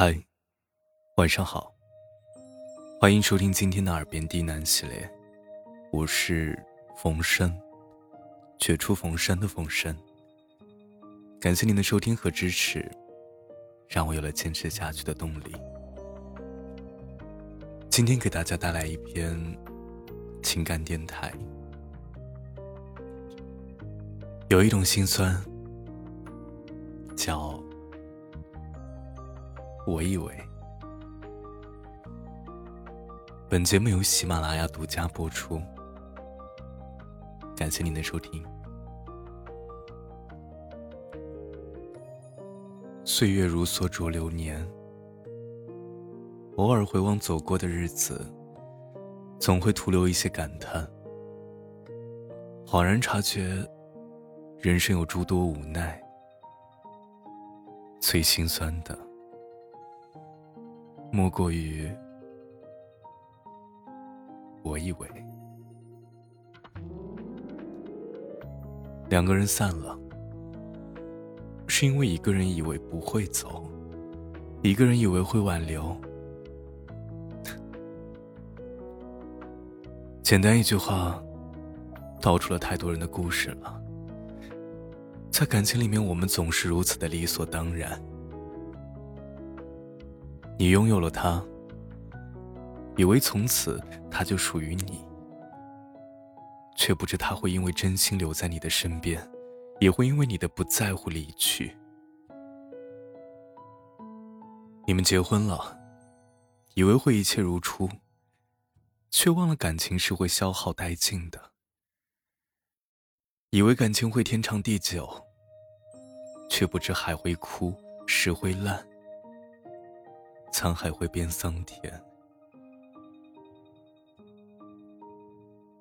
嗨，晚上好。欢迎收听今天的耳边低喃系列，我是冯生，绝处逢生的冯生。感谢您的收听和支持，让我有了坚持下去的动力。今天给大家带来一篇情感电台。有一种心酸，叫。我以为，本节目由喜马拉雅独家播出。感谢您的收听。岁月如梭逐流年，偶尔回望走过的日子，总会徒留一些感叹。恍然察觉，人生有诸多无奈，最心酸的。莫过于，我以为两个人散了，是因为一个人以为不会走，一个人以为会挽留。简单一句话，道出了太多人的故事了。在感情里面，我们总是如此的理所当然。你拥有了他，以为从此他就属于你，却不知他会因为真心留在你的身边，也会因为你的不在乎离去。你们结婚了，以为会一切如初，却忘了感情是会消耗殆尽的；以为感情会天长地久，却不知海会枯，石会烂。沧海会变桑田。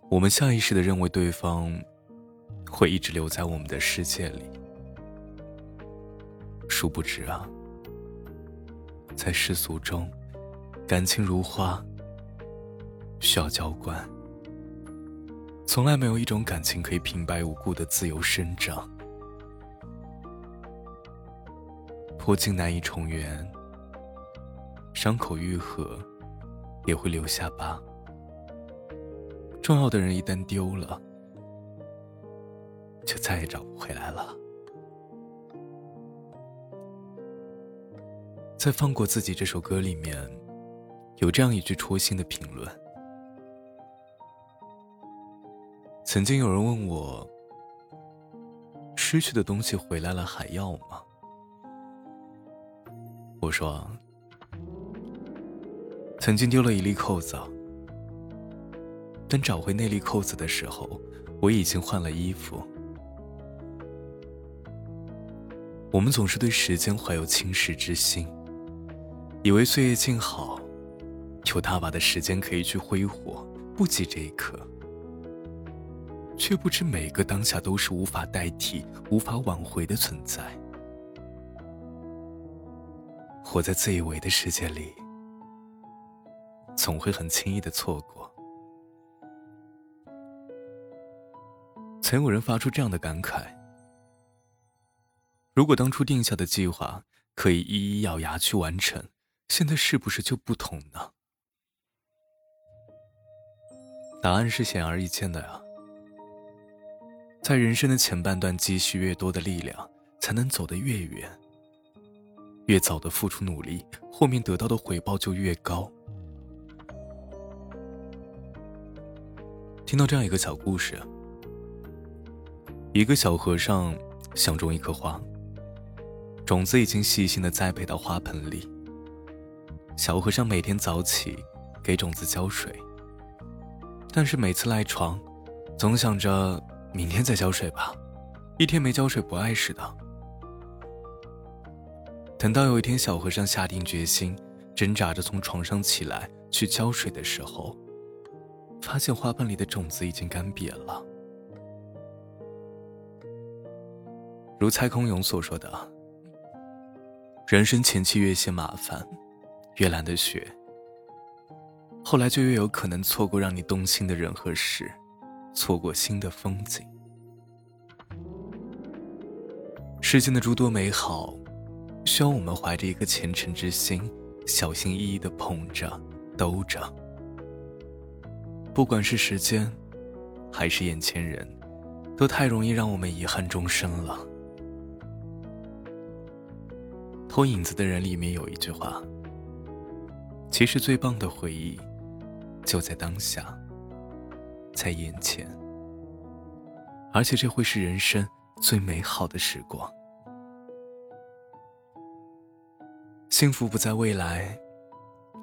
我们下意识的认为对方会一直留在我们的世界里，殊不知啊，在世俗中，感情如花，需要浇灌。从来没有一种感情可以平白无故的自由生长，破镜难以重圆。伤口愈合，也会留下疤。重要的人一旦丢了，就再也找不回来了。在《放过自己》这首歌里面，有这样一句戳心的评论：曾经有人问我，失去的东西回来了还要吗？我说。曾经丢了一粒扣子，等找回那粒扣子的时候，我已经换了衣服。我们总是对时间怀有轻视之心，以为岁月静好，有大把的时间可以去挥霍，不及这一刻，却不知每个当下都是无法代替、无法挽回的存在。活在自以为的世界里。总会很轻易的错过。曾有人发出这样的感慨：如果当初定下的计划可以一一咬牙去完成，现在是不是就不同呢？答案是显而易见的呀。在人生的前半段，积蓄越多的力量，才能走得越远。越早的付出努力，后面得到的回报就越高。听到这样一个小故事：一个小和尚想种一棵花，种子已经细心的栽培到花盆里。小和尚每天早起给种子浇水，但是每次赖床，总想着明天再浇水吧，一天没浇水不碍事的。等到有一天，小和尚下定决心，挣扎着从床上起来去浇水的时候。发现花盆里的种子已经干瘪了。如蔡康永所说的：“人生前期越嫌麻烦，越懒得学，后来就越有可能错过让你动心的人和事，错过新的风景。世间的诸多美好，需要我们怀着一颗虔诚之心，小心翼翼的捧着、兜着。不管是时间，还是眼前人，都太容易让我们遗憾终生了。偷影子的人里面有一句话：“其实最棒的回忆，就在当下，在眼前。”而且这会是人生最美好的时光。幸福不在未来，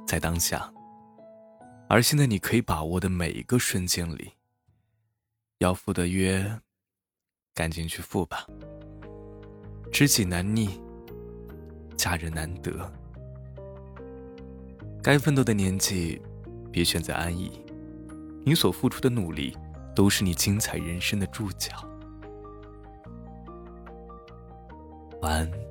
在当下。而现在你可以把握的每一个瞬间里，要赴的约，赶紧去赴吧。知己难觅，佳人难得。该奋斗的年纪，别选择安逸。你所付出的努力，都是你精彩人生的注脚。晚安。